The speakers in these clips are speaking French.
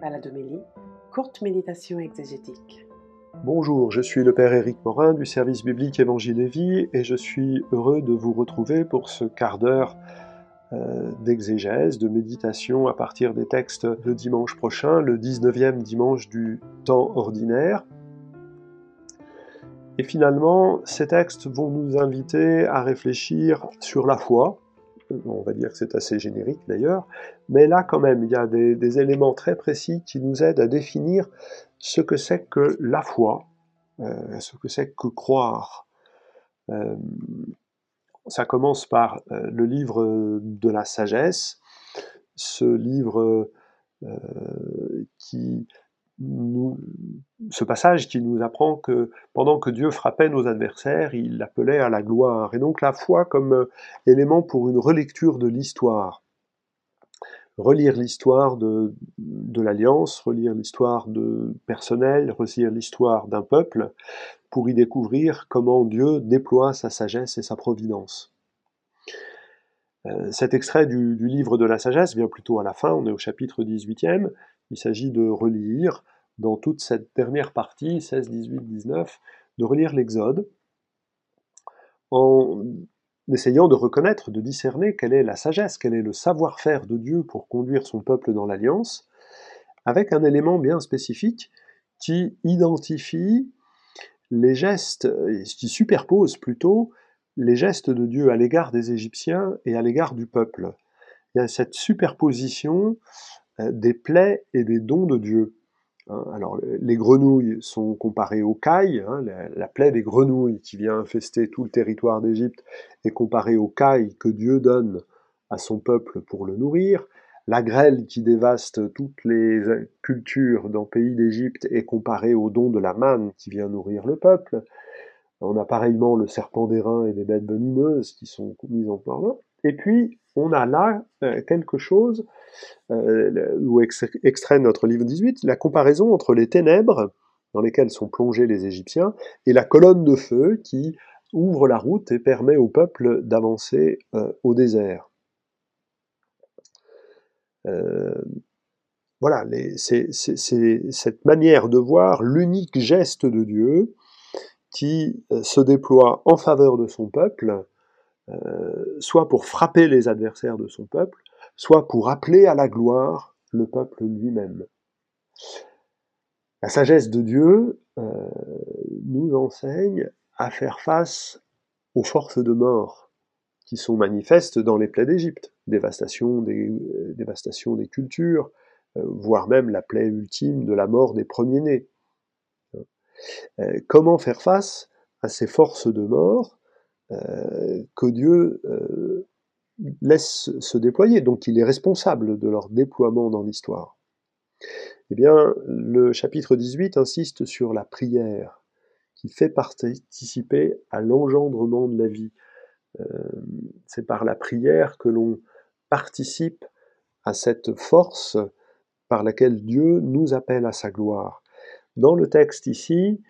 Baladomélie, courte méditation exégétique. Bonjour, je suis le Père Éric Morin du service biblique Évangile et Vie et je suis heureux de vous retrouver pour ce quart d'heure euh, d'exégèse, de méditation à partir des textes de dimanche prochain, le 19e dimanche du temps ordinaire. Et finalement, ces textes vont nous inviter à réfléchir sur la foi, on va dire que c'est assez générique d'ailleurs, mais là quand même, il y a des, éléments très précis qui nous aident à définir ce que c'est que la foi, euh, ce que c'est que croire. Euh, ça commence par euh, le livre de la sagesse, ce livre qui ce passage qui nous apprend que pendant que Dieu frappait nos adversaires, il l'appelait à la gloire. Et donc la foi comme euh, élément pour une relecture de l'histoire. Relire l'histoire de, de l'Alliance, relire l'histoire de personnel, relire l'histoire d'un peuple, pour y découvrir comment Dieu déploie sa sagesse et sa providence. Euh, cet extrait du, du, livre de la sagesse vient plutôt à la fin, on est au chapitre 18e, il s'agit de relire dans toute cette dernière partie, 16, 18, 19, de relire l'Exode en essayant de reconnaître, de discerner quelle est la sagesse, quel est le savoir-faire de Dieu pour conduire son peuple dans l'alliance, avec un élément bien spécifique qui identifie les gestes, qui superpose plutôt les gestes de Dieu à l'égard des Égyptiens et à l'égard du peuple. Il y a cette superposition des plaies et des dons de Dieu. Hein. Alors, les grenouilles sont comparées aux cailles, hein, la, plaie des grenouilles qui vient infester tout le territoire d'Égypte est comparée aux cailles que Dieu donne à son peuple pour le nourrir. La grêle qui dévaste toutes les cultures dans le pays d'Égypte est comparée aux dons de la manne qui vient nourrir le peuple. On a pareillement le serpent d'airain et les bêtes venimeuses qui sont mises en parlant. Et puis, on a là euh, quelque chose, euh, ou extrait notre livre 18, la comparaison entre les ténèbres dans lesquelles sont plongés les Égyptiens et la colonne de feu qui ouvre la route et permet au peuple d'avancer euh, au désert. voilà, c'est cette manière de voir l'unique geste de Dieu qui se déploie en faveur de son peuple soit pour frapper les adversaires de son peuple, soit pour appeler à la gloire le peuple lui-même. La sagesse de Dieu euh, nous enseigne à faire face aux forces de mort qui sont manifestes dans les plaies d'Égypte, dévastation des, euh, cultures, voire même la plaie ultime de la mort des premiers-nés. comment faire face à ces forces de mort euh, que Dieu euh, laisse se déployer, donc il est responsable de leur déploiement dans l'histoire. Eh bien, le chapitre 18 insiste sur la prière, qui fait participer à l'engendrement de la vie. Euh, c'est par la prière que l'on participe à cette force par laquelle Dieu nous appelle à sa gloire. Dans le texte ici,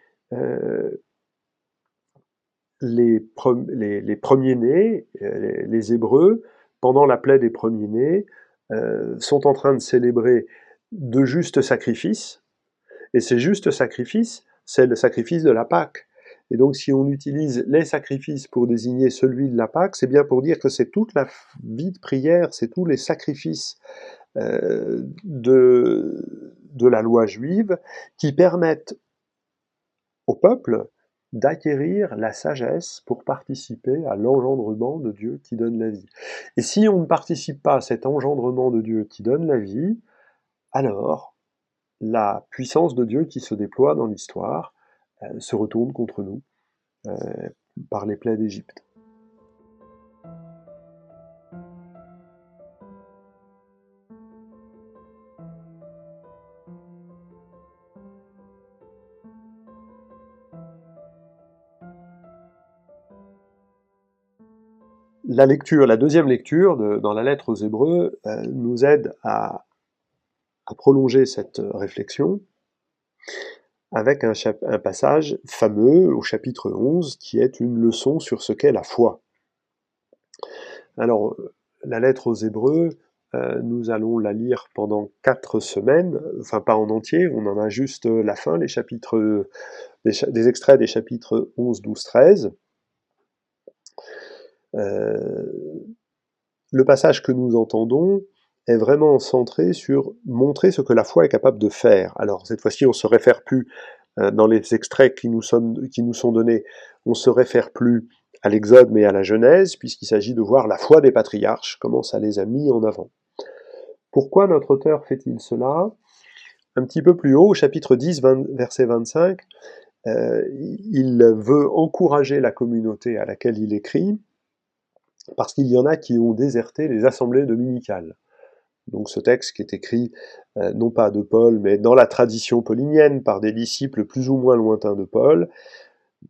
les, premiers-nés, euh, les, Hébreux, pendant la plaie des premiers-nés, euh, sont en train de célébrer de justes sacrifices, et ces justes sacrifices, c'est le sacrifice de la Pâque. Et donc si on utilise les sacrifices pour désigner celui de la Pâque, c'est bien pour dire que c'est toute la vie de prière, c'est tous les sacrifices euh, de, de la loi juive qui permettent au peuple d'acquérir la sagesse pour participer à l'engendrement de Dieu qui donne la vie. Et si on ne participe pas à cet engendrement de Dieu qui donne la vie, alors la puissance de Dieu qui se déploie dans l'histoire euh, se retourne contre nous euh, par les plaies d'Égypte. La deuxième lecture dans la lettre aux Hébreux euh, nous aide à, prolonger cette réflexion avec un, passage fameux au chapitre 11 qui est une leçon sur ce qu'est la foi. Alors, la lettre aux Hébreux euh, nous allons la lire pendant quatre semaines, enfin pas en entier, on en a juste la fin, les chapitres, des, extraits des chapitres 11, 12, 13. Le passage que nous entendons est vraiment centré sur montrer ce que la foi est capable de faire. Alors cette fois-ci, on se réfère plus euh, dans les extraits qui nous, sont, qui nous sont donnés, on se réfère plus à l'Exode mais à la Genèse, puisqu'il s'agit de voir la foi des patriarches, comment ça les a mis en avant. Pourquoi notre auteur fait-il cela? Un petit peu plus haut, au chapitre 10, verset 25, euh, il veut encourager la communauté à laquelle il écrit, parce qu'il y en a qui ont déserté les assemblées dominicales. Donc ce texte qui est écrit euh, non pas de Paul, mais dans la tradition paulinienne par des disciples plus ou moins lointains de Paul,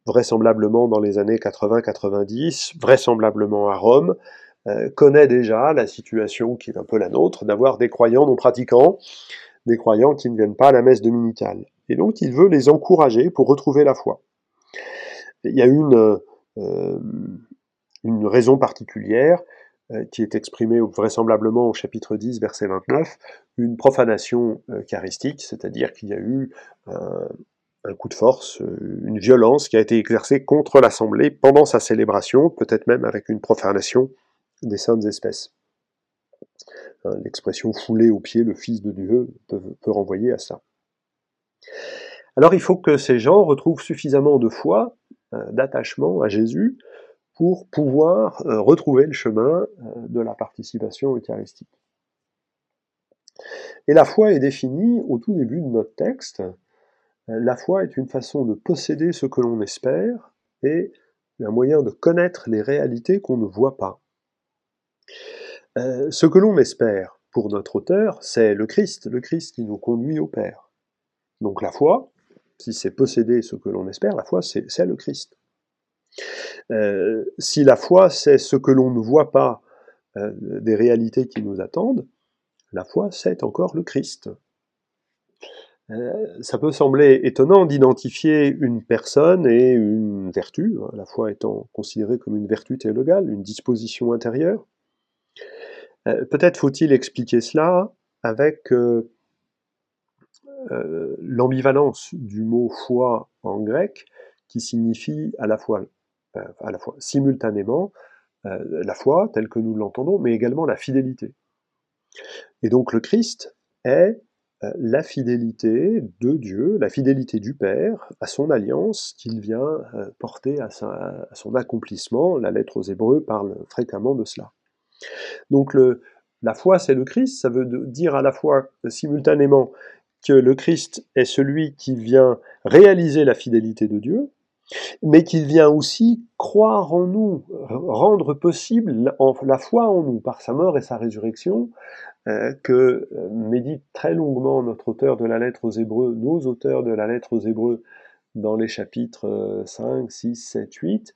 vraisemblablement dans les années 80-90, vraisemblablement à Rome, euh, connaît déjà la situation qui est un peu la nôtre, d'avoir des croyants non pratiquants, des croyants qui ne viennent pas à la messe dominicale. Et donc il veut les encourager pour retrouver la foi. Il y a une, euh, une raison particulière, euh, qui est exprimée vraisemblablement au chapitre 10, verset 29, une profanation charistique, c'est-à-dire qu'il y a eu un, coup de force, euh, une violence qui a été exercée contre l'Assemblée pendant sa célébration, peut-être même avec une profanation des saintes espèces. Hein, l'expression fouler au pied le Fils de Dieu peut, renvoyer à ça. Alors il faut que ces gens retrouvent suffisamment de foi, euh, d'attachement à Jésus, pour pouvoir euh, retrouver le chemin euh, de la participation eucharistique. Et la foi est définie au tout début de notre texte. Euh, la foi est une façon de posséder ce que l'on espère et un moyen de connaître les réalités qu'on ne voit pas. ce que l'on espère pour notre auteur, c'est le Christ, le Christ qui nous conduit au Père. Donc la foi, si c'est posséder ce que l'on espère, la foi c'est le Christ. Euh, si la foi, c'est ce que l'on ne voit pas euh, des réalités qui nous attendent, la foi, c'est encore le Christ. Euh, ça peut sembler étonnant d'identifier une personne et une vertu, hein, la foi étant considérée comme une vertu théologale, une disposition intérieure. Peut-être faut-il expliquer cela avec l'ambivalence du mot foi en grec, qui signifie à la fois à la fois simultanément euh, la foi telle que nous l'entendons, mais également la fidélité. Et donc le Christ est euh, la fidélité de Dieu, la fidélité du Père à son alliance qu'il vient porter à, son accomplissement. La lettre aux Hébreux parle fréquemment de cela. Donc la foi, c'est le Christ, ça veut dire à la fois simultanément que le Christ est celui qui vient réaliser la fidélité de Dieu, mais qu'il vient aussi croire en nous, rendre possible la foi en nous par sa mort et sa résurrection, euh, que euh, médite très longuement notre auteur de la lettre aux Hébreux, nos auteurs de la lettre aux Hébreux dans les chapitres 5, 6, 7, 8,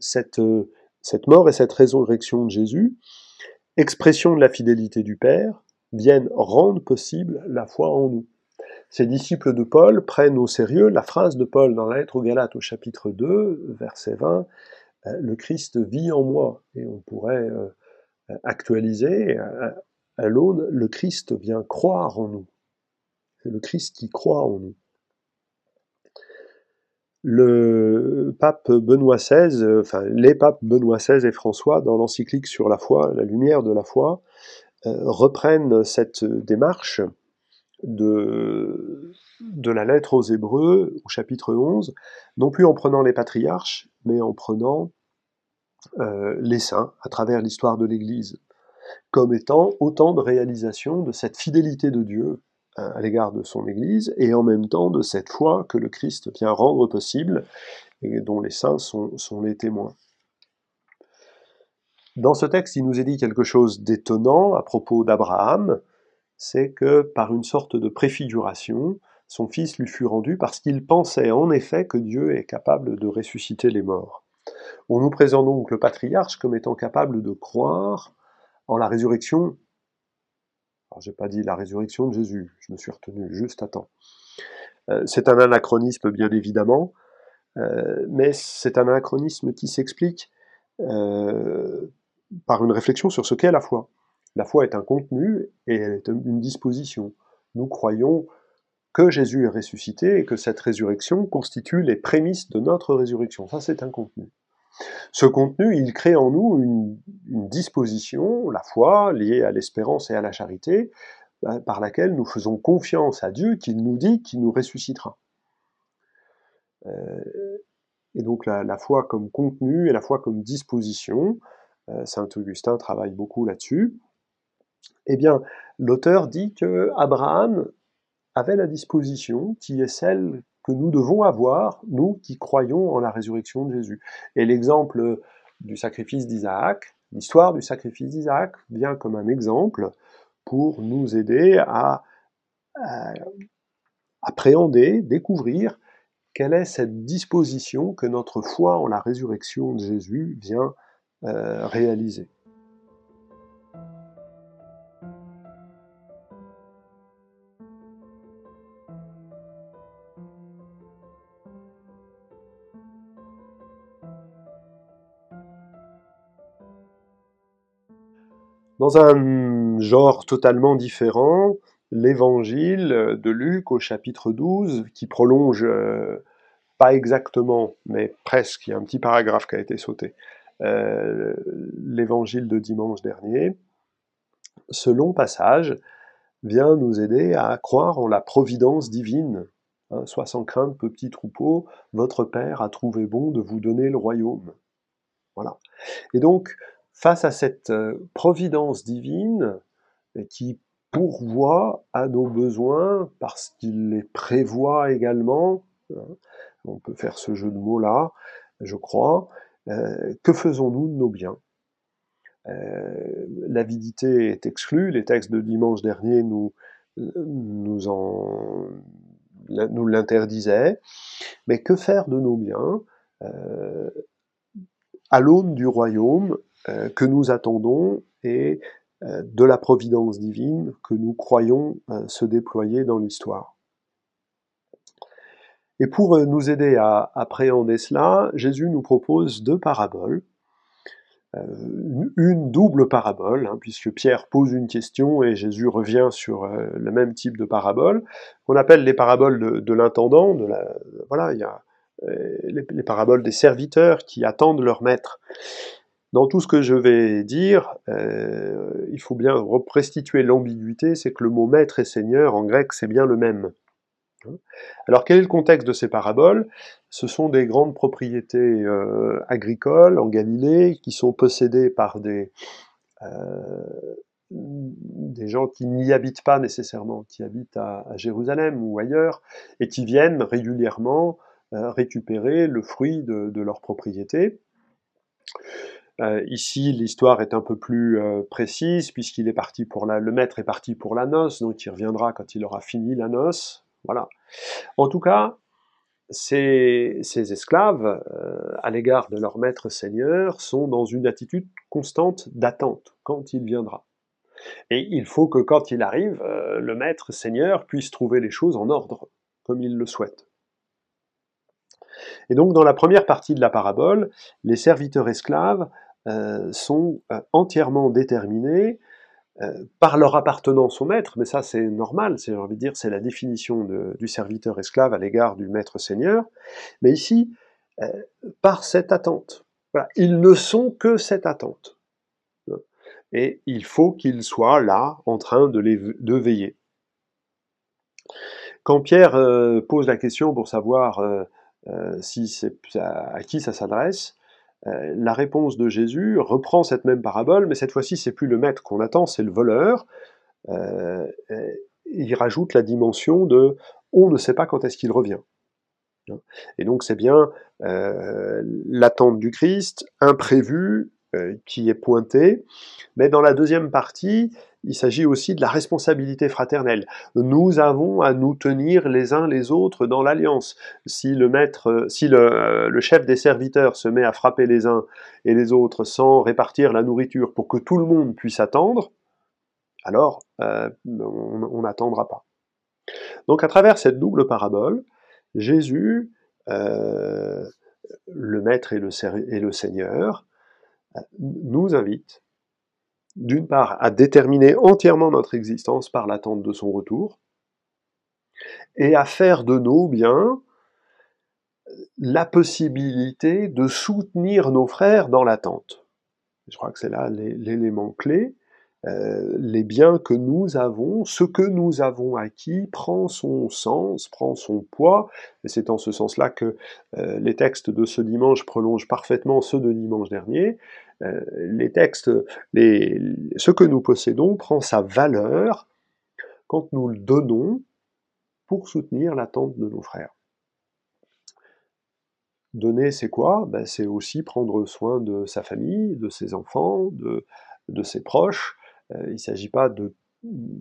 cette, cette mort et cette résurrection de Jésus, expression de la fidélité du Père, viennent rendre possible la foi en nous. Ces disciples de Paul prennent au sérieux la phrase de Paul dans la lettre aux Galates au chapitre 2, verset 20, euh, Le Christ vit en moi. Et on pourrait euh, actualiser à l'aune, le Christ vient croire en nous. C'est le Christ qui croit en nous. Le pape Benoît XVI, les papes Benoît XVI et François, dans l'encyclique sur la foi, la lumière de la foi, euh, reprennent cette démarche de, la lettre aux Hébreux, au chapitre 11, non plus en prenant les patriarches, mais en prenant euh, les saints à travers l'histoire de l'Église, comme étant autant de réalisations de cette fidélité de Dieu euh, à l'égard de son Église, et en même temps de cette foi que le Christ vient rendre possible, et dont les saints sont les témoins. Dans ce texte, il nous est dit quelque chose d'étonnant à propos d'Abraham, c'est que par une sorte de préfiguration, son fils lui fut rendu parce qu'il pensait en effet que Dieu est capable de ressusciter les morts. On nous présente donc le patriarche comme étant capable de croire en la résurrection. Alors j'ai pas dit la résurrection de Jésus, je me suis retenu juste à temps. Euh, c'est un anachronisme bien évidemment, euh, mais c'est un anachronisme qui s'explique euh, par une réflexion sur ce qu'est la foi. La foi est un contenu et elle est une disposition. Nous croyons que Jésus est ressuscité et que cette résurrection constitue les prémices de notre résurrection. Ça, c'est un contenu. Ce contenu, il crée en nous une, disposition, la foi, liée à l'espérance et à la charité, euh, par laquelle nous faisons confiance à Dieu qu'il nous dit qu'il nous ressuscitera. Euh, et donc la, foi comme contenu et la foi comme disposition, euh, Saint Augustin travaille beaucoup là-dessus. Eh bien, l'auteur dit que Abraham avait la disposition qui est celle que nous devons avoir, nous qui croyons en la résurrection de Jésus. Et l'exemple du sacrifice d'Isaac, l'histoire du sacrifice d'Isaac vient comme un exemple pour nous aider à, appréhender, découvrir quelle est cette disposition que notre foi en la résurrection de Jésus vient euh, réaliser. Dans un genre totalement différent, l'évangile de Luc au chapitre 12, qui prolonge, euh, pas exactement, mais presque, il y a un petit paragraphe qui a été sauté, euh, l'évangile de dimanche dernier, ce long passage vient nous aider à croire en la providence divine. Hein, Sois sans crainte, petit troupeau, votre Père a trouvé bon de vous donner le royaume. Voilà. Et donc, face à cette euh, providence divine euh, qui pourvoit à nos besoins parce qu'il les prévoit également, hein, on peut faire ce jeu de mots-là, je crois, euh, que faisons-nous de nos biens? L'avidité est exclue, les textes de dimanche dernier nous, nous, en, nous l'interdisaient, mais que faire de nos biens? À l'aune du royaume euh, que nous attendons et euh, de la providence divine que nous croyons euh, se déployer dans l'histoire. Et pour nous aider à appréhender cela, Jésus nous propose deux paraboles. Une double parabole, hein, puisque Pierre pose une question et Jésus revient sur le même type de parabole, qu'on appelle les paraboles de, l'intendant. De la, voilà, il y a les, paraboles des serviteurs qui attendent leur maître. Dans tout ce que je vais dire, euh, il faut bien restituer l'ambiguïté, c'est que le mot maître et seigneur en grec, c'est bien le même. Alors quel est le contexte de ces paraboles? Ce sont des grandes propriétés euh, agricoles en Galilée qui sont possédées par des, euh, des gens qui n'y habitent pas nécessairement, qui habitent à, Jérusalem ou ailleurs, et qui viennent régulièrement récupérer le fruit de, de leur propriété. Euh, ici, l'histoire est un peu plus euh, précise, puisqu'il est parti pour la, le maître est parti pour la noce, donc il reviendra quand il aura fini la noce. Voilà. En tout cas, ces, esclaves, euh, à l'égard de leur maître seigneur, sont dans une attitude constante d'attente quand il viendra. Et il faut que quand il arrive, le maître seigneur puisse trouver les choses en ordre, comme il le souhaite. Et donc dans la première partie de la parabole, les serviteurs esclaves sont euh, entièrement déterminés euh, par leur appartenance au maître, mais ça c'est normal, c'est envie de dire c'est la définition du serviteur esclave à l'égard du maître seigneur, mais ici par cette attente. Ils ne sont que cette attente. Et il faut qu'ils soient là en train de, veiller. Quand Pierre pose la question pour savoir à qui ça s'adresse, euh, la réponse de Jésus reprend cette même parabole, mais cette fois-ci, c'est plus le maître qu'on attend, c'est le voleur. Euh, il rajoute la dimension de on ne sait pas quand est-ce qu'il revient. Et donc c'est bien euh, l'attente du Christ, imprévu, qui est pointée. Mais dans la deuxième partie, il s'agit aussi de la responsabilité fraternelle. Nous avons à nous tenir les uns les autres dans l'alliance. Si le maître, si le, chef des serviteurs se met à frapper les uns et les autres sans répartir la nourriture pour que tout le monde puisse attendre, alors euh, on n'attendra pas. Donc à travers cette double parabole, Jésus, euh, le maître et le Seigneur, nous invite d'une part, à déterminer entièrement notre existence par l'attente de son retour, et à faire de nos biens la possibilité de soutenir nos frères dans l'attente. Je crois que c'est là l'élément clé. Euh, les biens que nous avons, ce que nous avons acquis prend son sens, prend son poids, et c'est en ce sens-là que euh, les textes de ce dimanche prolongent parfaitement ceux de dimanche dernier. Euh, les textes, ce que nous possédons prend sa valeur quand nous le donnons pour soutenir l'attente de nos frères. Donner, c'est quoi? Ben, C'est aussi prendre soin de sa famille, de ses enfants, de, ses proches, il ne s'agit pas de...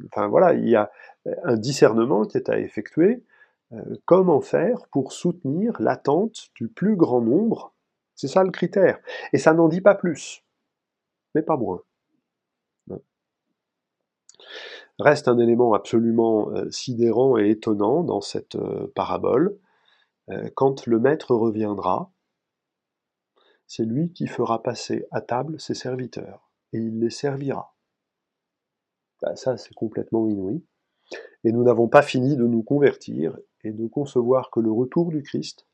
Enfin voilà, il y a un discernement qui est à effectuer. Euh, comment faire pour soutenir l'attente du plus grand nombre C'est ça le critère. Et ça n'en dit pas plus, mais pas moins. Reste un élément absolument euh, sidérant et étonnant dans cette parabole. quand le maître reviendra, c'est lui qui fera passer à table ses serviteurs, et il les servira. Bah, ça c'est complètement inouï. Et nous n'avons pas fini de nous convertir et de concevoir que le retour du Christ,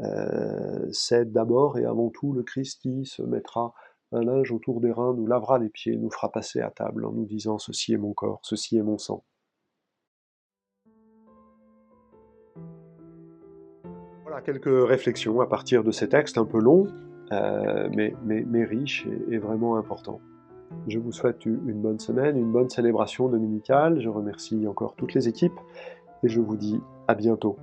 euh, c'est d'abord et avant tout le Christ qui se mettra un linge autour des reins, nous lavera les pieds, nous fera passer à table en nous disant ceci est mon corps, ceci est mon sang. Voilà quelques réflexions à partir de ces textes un peu longs, euh, mais, mais, riches et vraiment importants. Je vous souhaite une bonne semaine, une bonne célébration dominicale. Je remercie encore toutes les équipes et je vous dis à bientôt.